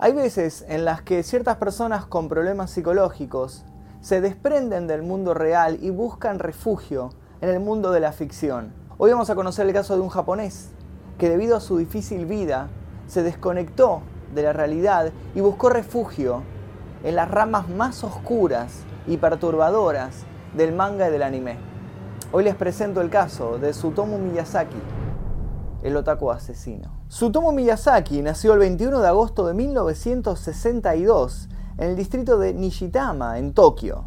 Hay veces en las que ciertas personas con problemas psicológicos se desprenden del mundo real y buscan refugio en el mundo de la ficción. Hoy vamos a conocer el caso de un japonés que debido a su difícil vida se desconectó de la realidad y buscó refugio en las ramas más oscuras y perturbadoras del manga y del anime. Hoy les presento el caso de Sutomu Miyazaki, el otaku asesino. Sutomu Miyazaki nació el 21 de agosto de 1962 en el distrito de Nishitama, en Tokio.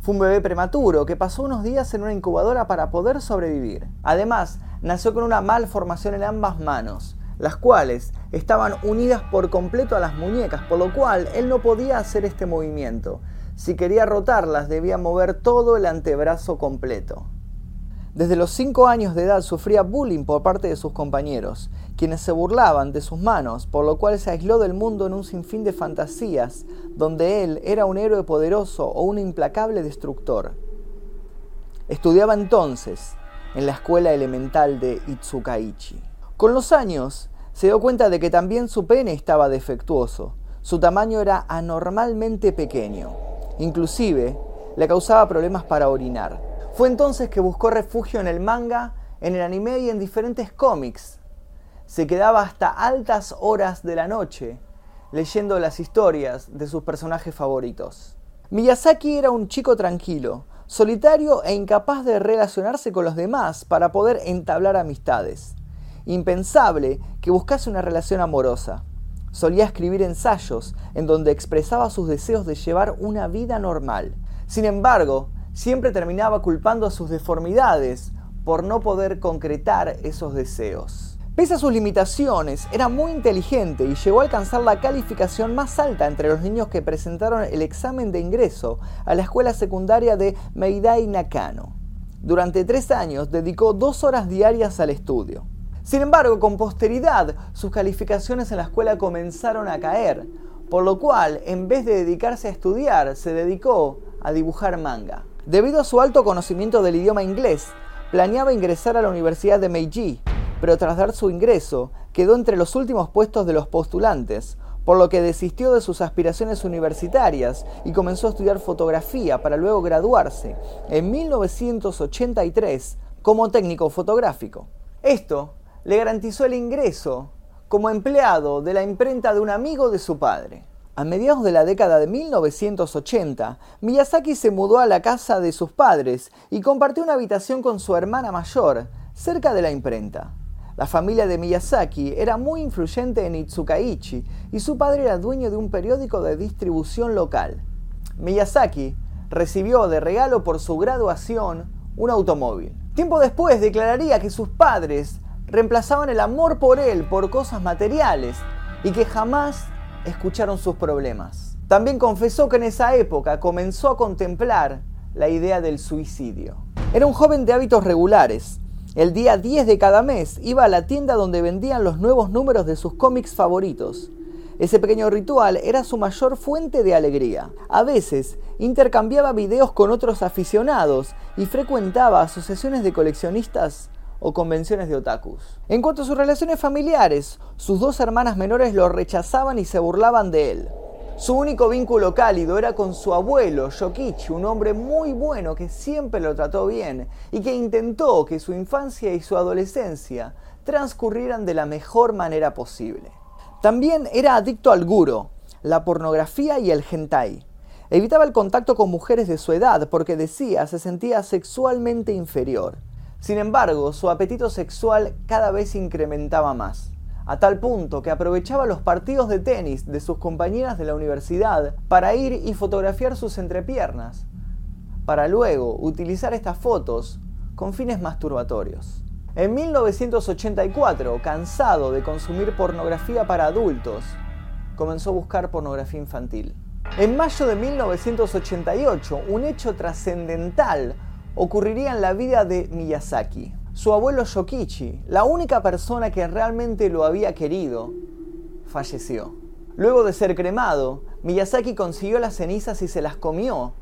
Fue un bebé prematuro que pasó unos días en una incubadora para poder sobrevivir. Además, nació con una malformación en ambas manos, las cuales estaban unidas por completo a las muñecas, por lo cual él no podía hacer este movimiento. Si quería rotarlas, debía mover todo el antebrazo completo. Desde los 5 años de edad sufría bullying por parte de sus compañeros, quienes se burlaban de sus manos, por lo cual se aisló del mundo en un sinfín de fantasías, donde él era un héroe poderoso o un implacable destructor. Estudiaba entonces en la escuela elemental de Itsukaichi. Con los años, se dio cuenta de que también su pene estaba defectuoso. Su tamaño era anormalmente pequeño. Inclusive, le causaba problemas para orinar. Fue entonces que buscó refugio en el manga, en el anime y en diferentes cómics. Se quedaba hasta altas horas de la noche leyendo las historias de sus personajes favoritos. Miyazaki era un chico tranquilo, solitario e incapaz de relacionarse con los demás para poder entablar amistades. Impensable que buscase una relación amorosa. Solía escribir ensayos en donde expresaba sus deseos de llevar una vida normal. Sin embargo, siempre terminaba culpando a sus deformidades por no poder concretar esos deseos. Pese a sus limitaciones, era muy inteligente y llegó a alcanzar la calificación más alta entre los niños que presentaron el examen de ingreso a la escuela secundaria de Meidai Nakano. Durante tres años dedicó dos horas diarias al estudio. Sin embargo, con posteridad, sus calificaciones en la escuela comenzaron a caer, por lo cual, en vez de dedicarse a estudiar, se dedicó a dibujar manga. Debido a su alto conocimiento del idioma inglés, planeaba ingresar a la Universidad de Meiji, pero tras dar su ingreso, quedó entre los últimos puestos de los postulantes, por lo que desistió de sus aspiraciones universitarias y comenzó a estudiar fotografía para luego graduarse en 1983 como técnico fotográfico. Esto le garantizó el ingreso como empleado de la imprenta de un amigo de su padre. A mediados de la década de 1980, Miyazaki se mudó a la casa de sus padres y compartió una habitación con su hermana mayor, cerca de la imprenta. La familia de Miyazaki era muy influyente en Itsukaichi y su padre era dueño de un periódico de distribución local. Miyazaki recibió de regalo por su graduación un automóvil. Tiempo después declararía que sus padres reemplazaban el amor por él por cosas materiales y que jamás escucharon sus problemas. También confesó que en esa época comenzó a contemplar la idea del suicidio. Era un joven de hábitos regulares. El día 10 de cada mes iba a la tienda donde vendían los nuevos números de sus cómics favoritos. Ese pequeño ritual era su mayor fuente de alegría. A veces intercambiaba videos con otros aficionados y frecuentaba asociaciones de coleccionistas o convenciones de otakus. En cuanto a sus relaciones familiares, sus dos hermanas menores lo rechazaban y se burlaban de él. Su único vínculo cálido era con su abuelo, Yokichi, un hombre muy bueno que siempre lo trató bien y que intentó que su infancia y su adolescencia transcurrieran de la mejor manera posible. También era adicto al guro, la pornografía y el hentai. Evitaba el contacto con mujeres de su edad porque decía se sentía sexualmente inferior. Sin embargo, su apetito sexual cada vez incrementaba más, a tal punto que aprovechaba los partidos de tenis de sus compañeras de la universidad para ir y fotografiar sus entrepiernas, para luego utilizar estas fotos con fines masturbatorios. En 1984, cansado de consumir pornografía para adultos, comenzó a buscar pornografía infantil. En mayo de 1988, un hecho trascendental ocurriría en la vida de Miyazaki. Su abuelo Shokichi, la única persona que realmente lo había querido, falleció. Luego de ser cremado, Miyazaki consiguió las cenizas y se las comió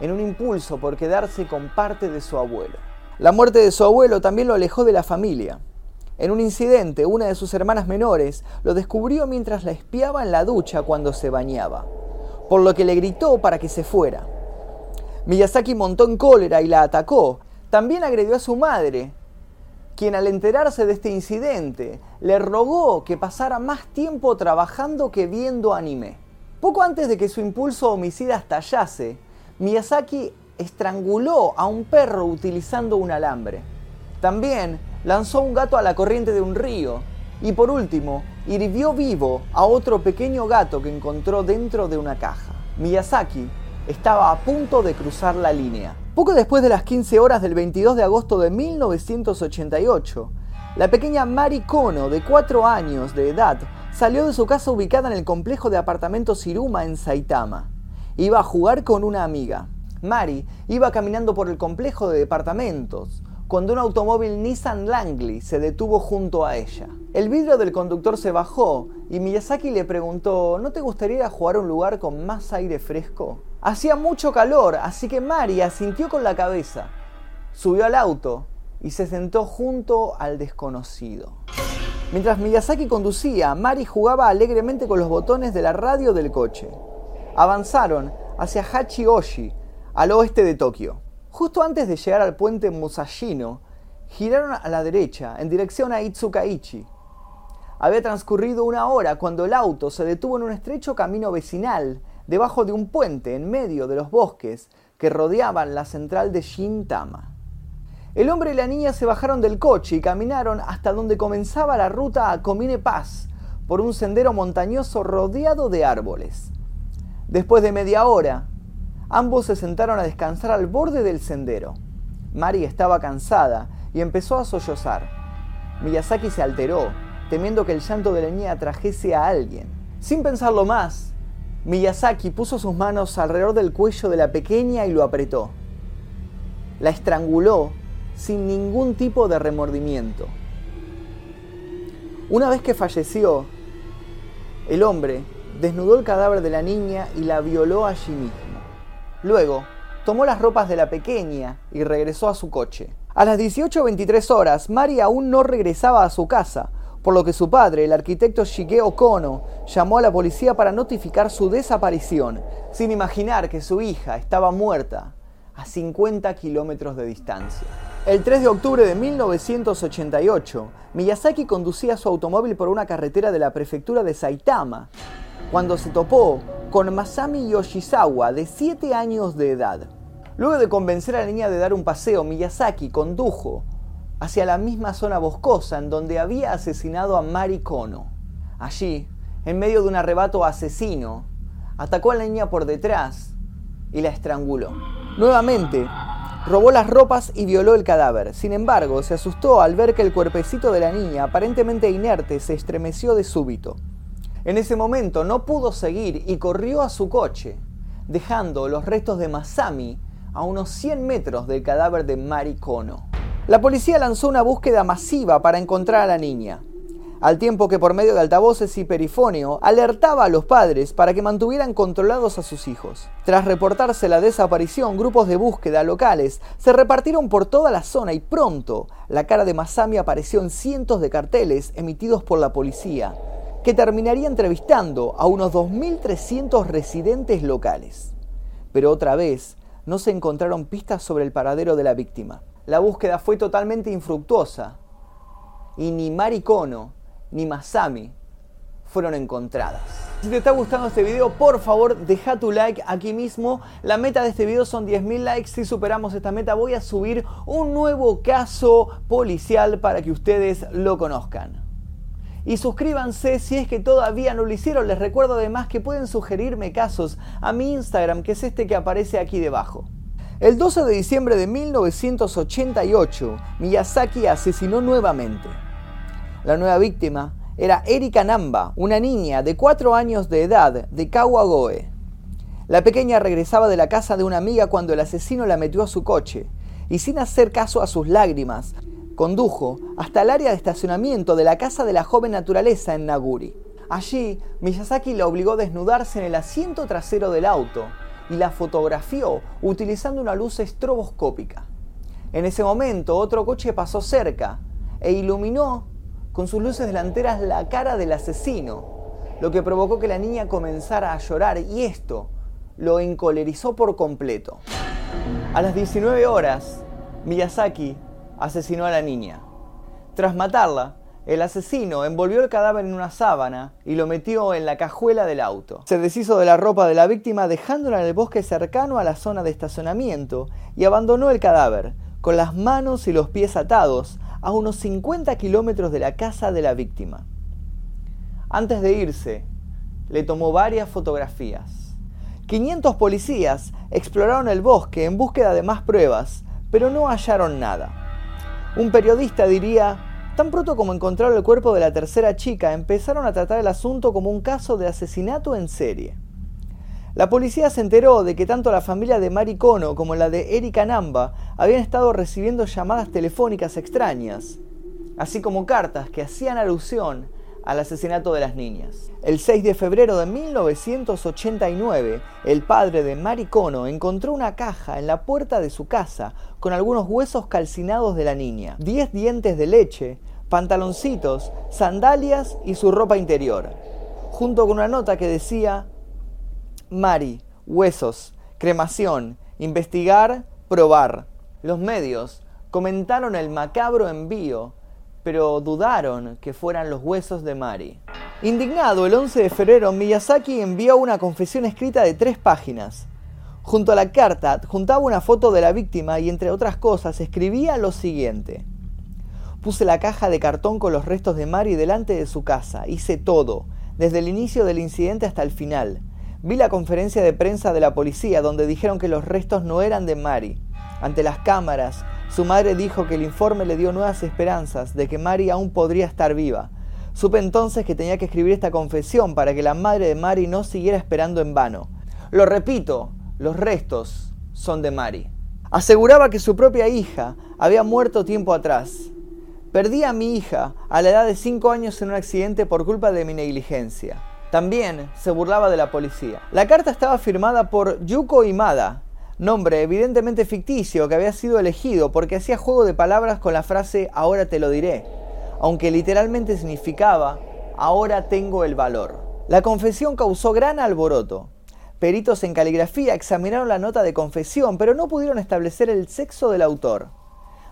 en un impulso por quedarse con parte de su abuelo. La muerte de su abuelo también lo alejó de la familia. En un incidente, una de sus hermanas menores lo descubrió mientras la espiaba en la ducha cuando se bañaba, por lo que le gritó para que se fuera. Miyazaki montó en cólera y la atacó. También agredió a su madre, quien al enterarse de este incidente le rogó que pasara más tiempo trabajando que viendo anime. Poco antes de que su impulso homicida estallase, Miyazaki estranguló a un perro utilizando un alambre. También lanzó un gato a la corriente de un río y por último hirvió vivo a otro pequeño gato que encontró dentro de una caja. Miyazaki estaba a punto de cruzar la línea. Poco después de las 15 horas del 22 de agosto de 1988, la pequeña Mari Kono, de 4 años de edad, salió de su casa ubicada en el complejo de apartamentos Iruma en Saitama. Iba a jugar con una amiga. Mari iba caminando por el complejo de departamentos cuando un automóvil Nissan Langley se detuvo junto a ella. El vidrio del conductor se bajó y Miyazaki le preguntó, ¿no te gustaría jugar a un lugar con más aire fresco? Hacía mucho calor, así que Mari asintió con la cabeza. Subió al auto y se sentó junto al desconocido. Mientras Miyazaki conducía, Mari jugaba alegremente con los botones de la radio del coche. Avanzaron hacia Hachioshi, al oeste de Tokio. Justo antes de llegar al puente Musashino, giraron a la derecha en dirección a Itsukaichi. Había transcurrido una hora cuando el auto se detuvo en un estrecho camino vecinal debajo de un puente en medio de los bosques que rodeaban la central de Shintama. El hombre y la niña se bajaron del coche y caminaron hasta donde comenzaba la ruta a Comine Paz por un sendero montañoso rodeado de árboles. Después de media hora, Ambos se sentaron a descansar al borde del sendero. Mari estaba cansada y empezó a sollozar. Miyazaki se alteró, temiendo que el llanto de la niña trajese a alguien. Sin pensarlo más, Miyazaki puso sus manos alrededor del cuello de la pequeña y lo apretó. La estranguló sin ningún tipo de remordimiento. Una vez que falleció, el hombre desnudó el cadáver de la niña y la violó allí mismo. Luego, tomó las ropas de la pequeña y regresó a su coche. A las 18.23 horas, Mari aún no regresaba a su casa, por lo que su padre, el arquitecto Shigeo Kono, llamó a la policía para notificar su desaparición, sin imaginar que su hija estaba muerta a 50 kilómetros de distancia. El 3 de octubre de 1988, Miyazaki conducía su automóvil por una carretera de la prefectura de Saitama, cuando se topó con Masami Yoshizawa, de 7 años de edad. Luego de convencer a la niña de dar un paseo, Miyazaki condujo hacia la misma zona boscosa en donde había asesinado a Mari Kono. Allí, en medio de un arrebato asesino, atacó a la niña por detrás y la estranguló. Nuevamente, robó las ropas y violó el cadáver. Sin embargo, se asustó al ver que el cuerpecito de la niña, aparentemente inerte, se estremeció de súbito. En ese momento no pudo seguir y corrió a su coche, dejando los restos de Masami a unos 100 metros del cadáver de Mari Kono. La policía lanzó una búsqueda masiva para encontrar a la niña, al tiempo que por medio de altavoces y perifonio alertaba a los padres para que mantuvieran controlados a sus hijos. Tras reportarse la desaparición, grupos de búsqueda locales se repartieron por toda la zona y pronto la cara de Masami apareció en cientos de carteles emitidos por la policía, que terminaría entrevistando a unos 2.300 residentes locales. Pero otra vez, no se encontraron pistas sobre el paradero de la víctima. La búsqueda fue totalmente infructuosa y ni Marikono ni Masami fueron encontradas. Si te está gustando este video, por favor deja tu like aquí mismo. La meta de este video son 10.000 likes. Si superamos esta meta voy a subir un nuevo caso policial para que ustedes lo conozcan y suscríbanse si es que todavía no lo hicieron. Les recuerdo además que pueden sugerirme casos a mi Instagram, que es este que aparece aquí debajo. El 12 de diciembre de 1988, Miyazaki asesinó nuevamente. La nueva víctima era Erika Namba, una niña de 4 años de edad de Kawagoe. La pequeña regresaba de la casa de una amiga cuando el asesino la metió a su coche y sin hacer caso a sus lágrimas, condujo hasta el área de estacionamiento de la casa de la joven naturaleza en Naguri. Allí, Miyazaki la obligó a desnudarse en el asiento trasero del auto y la fotografió utilizando una luz estroboscópica. En ese momento, otro coche pasó cerca e iluminó con sus luces delanteras la cara del asesino, lo que provocó que la niña comenzara a llorar y esto lo encolerizó por completo. A las 19 horas, Miyazaki asesinó a la niña. Tras matarla, el asesino envolvió el cadáver en una sábana y lo metió en la cajuela del auto. Se deshizo de la ropa de la víctima dejándola en el bosque cercano a la zona de estacionamiento y abandonó el cadáver, con las manos y los pies atados, a unos 50 kilómetros de la casa de la víctima. Antes de irse, le tomó varias fotografías. 500 policías exploraron el bosque en búsqueda de más pruebas, pero no hallaron nada. Un periodista diría, Tan pronto como encontraron el cuerpo de la tercera chica, empezaron a tratar el asunto como un caso de asesinato en serie. La policía se enteró de que tanto la familia de Mari Kono como la de Erika Namba habían estado recibiendo llamadas telefónicas extrañas, así como cartas que hacían alusión al asesinato de las niñas. El 6 de febrero de 1989, el padre de Mari Kono encontró una caja en la puerta de su casa con algunos huesos calcinados de la niña, 10 dientes de leche, pantaloncitos, sandalias y su ropa interior, junto con una nota que decía, Mari, huesos, cremación, investigar, probar. Los medios comentaron el macabro envío pero dudaron que fueran los huesos de Mari. Indignado, el 11 de febrero, Miyazaki envió una confesión escrita de tres páginas. Junto a la carta juntaba una foto de la víctima y entre otras cosas escribía lo siguiente. Puse la caja de cartón con los restos de Mari delante de su casa. Hice todo, desde el inicio del incidente hasta el final. Vi la conferencia de prensa de la policía donde dijeron que los restos no eran de Mari. Ante las cámaras, su madre dijo que el informe le dio nuevas esperanzas de que Mari aún podría estar viva. Supe entonces que tenía que escribir esta confesión para que la madre de Mari no siguiera esperando en vano. Lo repito, los restos son de Mari. Aseguraba que su propia hija había muerto tiempo atrás. Perdí a mi hija a la edad de 5 años en un accidente por culpa de mi negligencia. También se burlaba de la policía. La carta estaba firmada por Yuko Imada, nombre evidentemente ficticio que había sido elegido porque hacía juego de palabras con la frase ahora te lo diré, aunque literalmente significaba ahora tengo el valor. La confesión causó gran alboroto. Peritos en caligrafía examinaron la nota de confesión, pero no pudieron establecer el sexo del autor.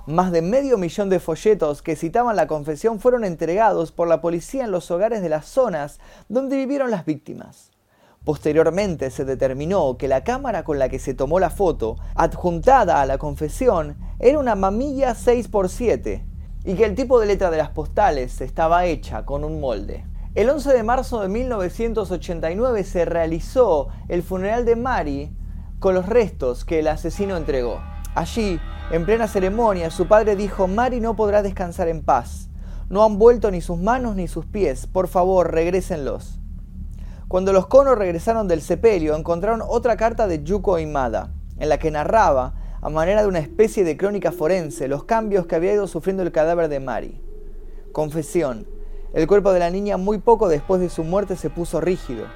Más de medio millón de folletos que citaban la confesión fueron entregados por la policía en los hogares de las zonas donde vivieron las víctimas. Posteriormente se determinó que la cámara con la que se tomó la foto, adjuntada a la confesión, era una mamilla 6x7 y que el tipo de letra de las postales estaba hecha con un molde. El 11 de marzo de 1989 se realizó el funeral de Mari con los restos que el asesino entregó. Allí, en plena ceremonia, su padre dijo, Mari no podrá descansar en paz. No han vuelto ni sus manos ni sus pies. Por favor, regrésenlos. Cuando los conos regresaron del sepelio, encontraron otra carta de Yuko Imada, en la que narraba, a manera de una especie de crónica forense, los cambios que había ido sufriendo el cadáver de Mari. Confesión. El cuerpo de la niña muy poco después de su muerte se puso rígido.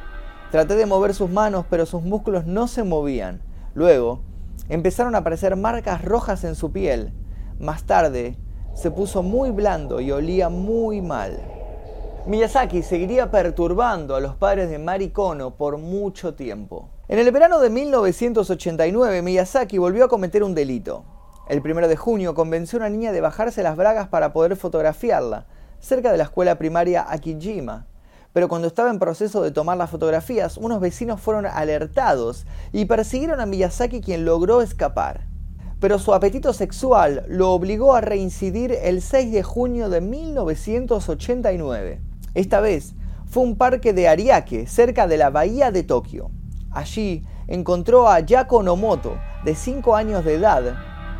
Traté de mover sus manos, pero sus músculos no se movían. Luego, empezaron a aparecer marcas rojas en su piel. Más tarde, se puso muy blando y olía muy mal. Miyazaki seguiría perturbando a los padres de Mari Kono por mucho tiempo. En el verano de 1989, Miyazaki volvió a cometer un delito. El 1 de junio convenció a una niña de bajarse las bragas para poder fotografiarla, cerca de la escuela primaria Akijima. Pero cuando estaba en proceso de tomar las fotografías, unos vecinos fueron alertados y persiguieron a Miyazaki quien logró escapar. Pero su apetito sexual lo obligó a reincidir el 6 de junio de 1989. Esta vez fue un parque de Ariake, cerca de la bahía de Tokio. Allí encontró a Yako Nomoto, de 5 años de edad,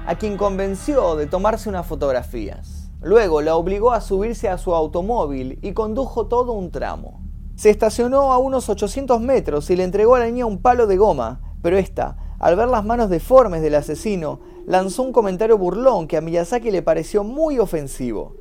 a quien convenció de tomarse unas fotografías. Luego la obligó a subirse a su automóvil y condujo todo un tramo. Se estacionó a unos 800 metros y le entregó a la niña un palo de goma, pero esta, al ver las manos deformes del asesino, lanzó un comentario burlón que a Miyazaki le pareció muy ofensivo.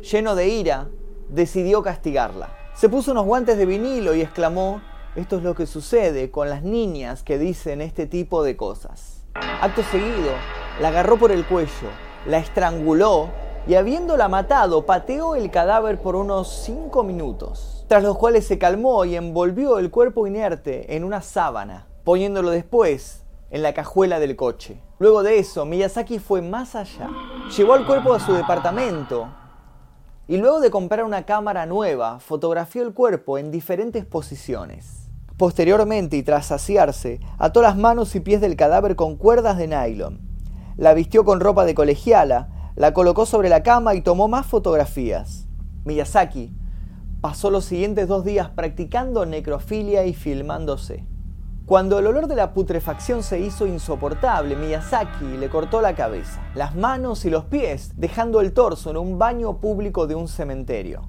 Lleno de ira, decidió castigarla. Se puso unos guantes de vinilo y exclamó, esto es lo que sucede con las niñas que dicen este tipo de cosas. Acto seguido, la agarró por el cuello, la estranguló y habiéndola matado, pateó el cadáver por unos 5 minutos, tras los cuales se calmó y envolvió el cuerpo inerte en una sábana, poniéndolo después en la cajuela del coche. Luego de eso, Miyazaki fue más allá. Llevó el cuerpo a su departamento y luego de comprar una cámara nueva, fotografió el cuerpo en diferentes posiciones. Posteriormente y tras saciarse, ató las manos y pies del cadáver con cuerdas de nylon. La vistió con ropa de colegiala, la colocó sobre la cama y tomó más fotografías. Miyazaki pasó los siguientes dos días practicando necrofilia y filmándose. Cuando el olor de la putrefacción se hizo insoportable, Miyazaki le cortó la cabeza, las manos y los pies, dejando el torso en un baño público de un cementerio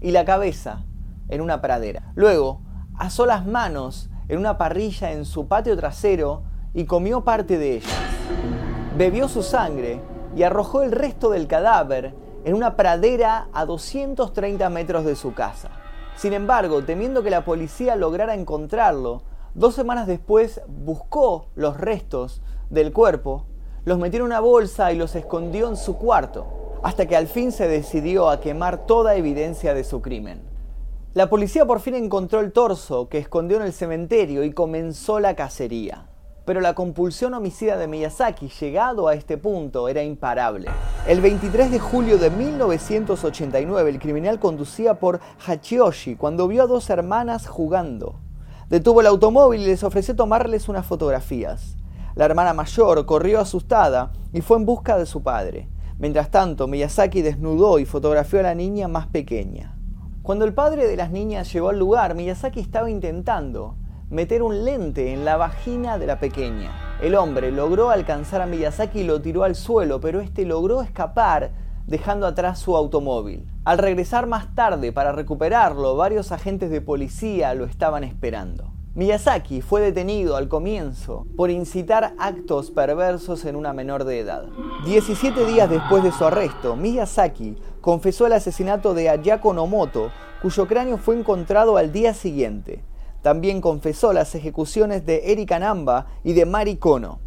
y la cabeza en una pradera. Luego, asó las manos en una parrilla en su patio trasero y comió parte de ellas. Bebió su sangre y arrojó el resto del cadáver en una pradera a 230 metros de su casa. Sin embargo, temiendo que la policía lograra encontrarlo, dos semanas después buscó los restos del cuerpo, los metió en una bolsa y los escondió en su cuarto, hasta que al fin se decidió a quemar toda evidencia de su crimen. La policía por fin encontró el torso que escondió en el cementerio y comenzó la cacería. Pero la compulsión homicida de Miyazaki, llegado a este punto, era imparable. El 23 de julio de 1989, el criminal conducía por Hachioshi cuando vio a dos hermanas jugando. Detuvo el automóvil y les ofreció tomarles unas fotografías. La hermana mayor corrió asustada y fue en busca de su padre. Mientras tanto, Miyazaki desnudó y fotografió a la niña más pequeña. Cuando el padre de las niñas llegó al lugar, Miyazaki estaba intentando meter un lente en la vagina de la pequeña. El hombre logró alcanzar a Miyazaki y lo tiró al suelo, pero este logró escapar dejando atrás su automóvil. Al regresar más tarde para recuperarlo, varios agentes de policía lo estaban esperando. Miyazaki fue detenido al comienzo por incitar actos perversos en una menor de edad. 17 días después de su arresto, Miyazaki confesó el asesinato de Ayako Nomoto, cuyo cráneo fue encontrado al día siguiente. También confesó las ejecuciones de Erika Namba y de Mari Kono.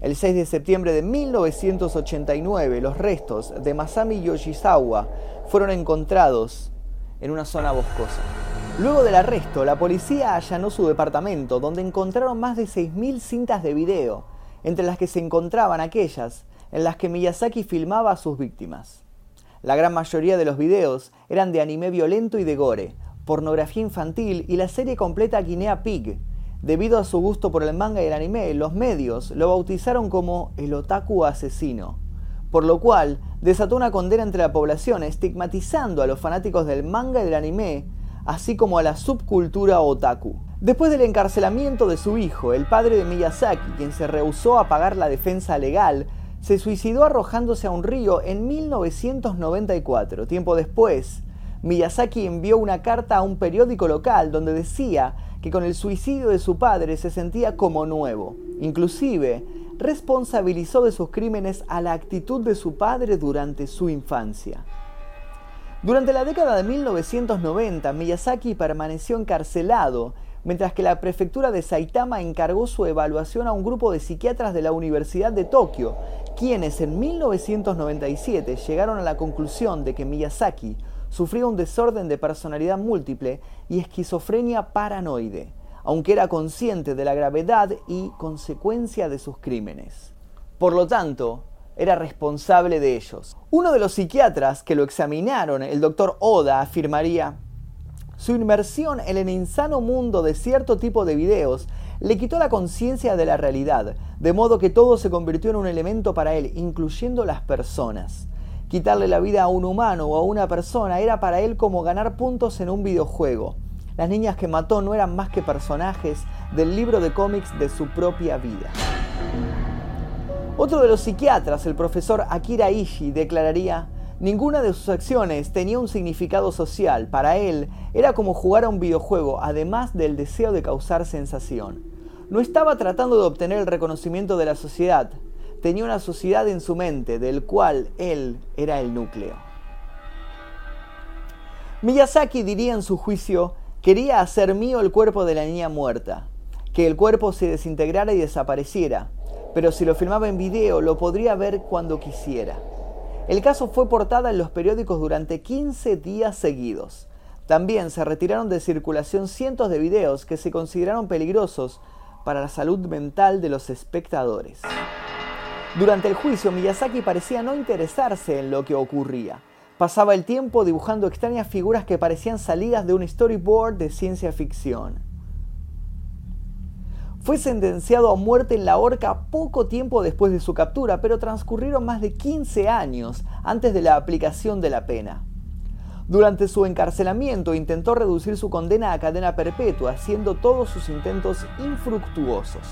El 6 de septiembre de 1989, los restos de Masami Yoshizawa fueron encontrados en una zona boscosa. Luego del arresto, la policía allanó su departamento, donde encontraron más de 6.000 cintas de video, entre las que se encontraban aquellas en las que Miyazaki filmaba a sus víctimas. La gran mayoría de los videos eran de anime violento y de gore, pornografía infantil y la serie completa Guinea Pig. Debido a su gusto por el manga y el anime, los medios lo bautizaron como el otaku asesino, por lo cual desató una condena entre la población, estigmatizando a los fanáticos del manga y del anime así como a la subcultura otaku. Después del encarcelamiento de su hijo, el padre de Miyazaki, quien se rehusó a pagar la defensa legal, se suicidó arrojándose a un río en 1994. Tiempo después, Miyazaki envió una carta a un periódico local donde decía que con el suicidio de su padre se sentía como nuevo. Inclusive, responsabilizó de sus crímenes a la actitud de su padre durante su infancia. Durante la década de 1990, Miyazaki permaneció encarcelado, mientras que la prefectura de Saitama encargó su evaluación a un grupo de psiquiatras de la Universidad de Tokio, quienes en 1997 llegaron a la conclusión de que Miyazaki sufría un desorden de personalidad múltiple y esquizofrenia paranoide, aunque era consciente de la gravedad y consecuencia de sus crímenes. Por lo tanto, era responsable de ellos. Uno de los psiquiatras que lo examinaron, el doctor Oda, afirmaría, su inmersión en el insano mundo de cierto tipo de videos le quitó la conciencia de la realidad, de modo que todo se convirtió en un elemento para él, incluyendo las personas. Quitarle la vida a un humano o a una persona era para él como ganar puntos en un videojuego. Las niñas que mató no eran más que personajes del libro de cómics de su propia vida. Otro de los psiquiatras, el profesor Akira Ishii, declararía, ninguna de sus acciones tenía un significado social, para él era como jugar a un videojuego, además del deseo de causar sensación. No estaba tratando de obtener el reconocimiento de la sociedad, tenía una sociedad en su mente, del cual él era el núcleo. Miyazaki diría en su juicio, quería hacer mío el cuerpo de la niña muerta, que el cuerpo se desintegrara y desapareciera, pero si lo filmaba en video lo podría ver cuando quisiera. El caso fue portada en los periódicos durante 15 días seguidos. También se retiraron de circulación cientos de videos que se consideraron peligrosos para la salud mental de los espectadores. Durante el juicio, Miyazaki parecía no interesarse en lo que ocurría. Pasaba el tiempo dibujando extrañas figuras que parecían salidas de un storyboard de ciencia ficción. Fue sentenciado a muerte en la horca poco tiempo después de su captura, pero transcurrieron más de 15 años antes de la aplicación de la pena. Durante su encarcelamiento intentó reducir su condena a cadena perpetua, haciendo todos sus intentos infructuosos.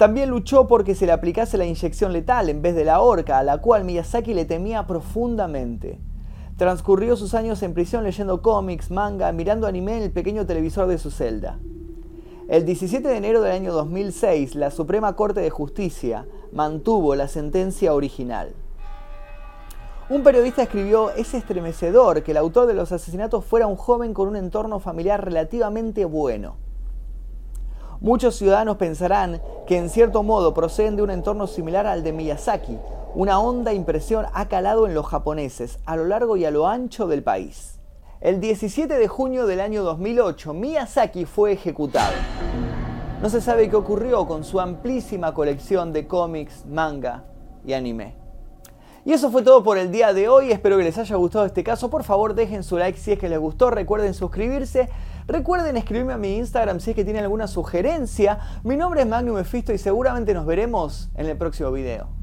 También luchó porque se le aplicase la inyección letal en vez de la horca, a la cual Miyazaki le temía profundamente. Transcurrió sus años en prisión leyendo cómics, manga, mirando anime en el pequeño televisor de su celda. El 17 de enero del año 2006, la Suprema Corte de Justicia mantuvo la sentencia original. Un periodista escribió, es estremecedor que el autor de los asesinatos fuera un joven con un entorno familiar relativamente bueno. Muchos ciudadanos pensarán que en cierto modo proceden de un entorno similar al de Miyazaki. Una honda impresión ha calado en los japoneses a lo largo y a lo ancho del país. El 17 de junio del año 2008, Miyazaki fue ejecutado. No se sabe qué ocurrió con su amplísima colección de cómics, manga y anime. Y eso fue todo por el día de hoy, espero que les haya gustado este caso, por favor dejen su like si es que les gustó, recuerden suscribirse, recuerden escribirme a mi Instagram si es que tienen alguna sugerencia, mi nombre es Magnum Mefisto y seguramente nos veremos en el próximo video.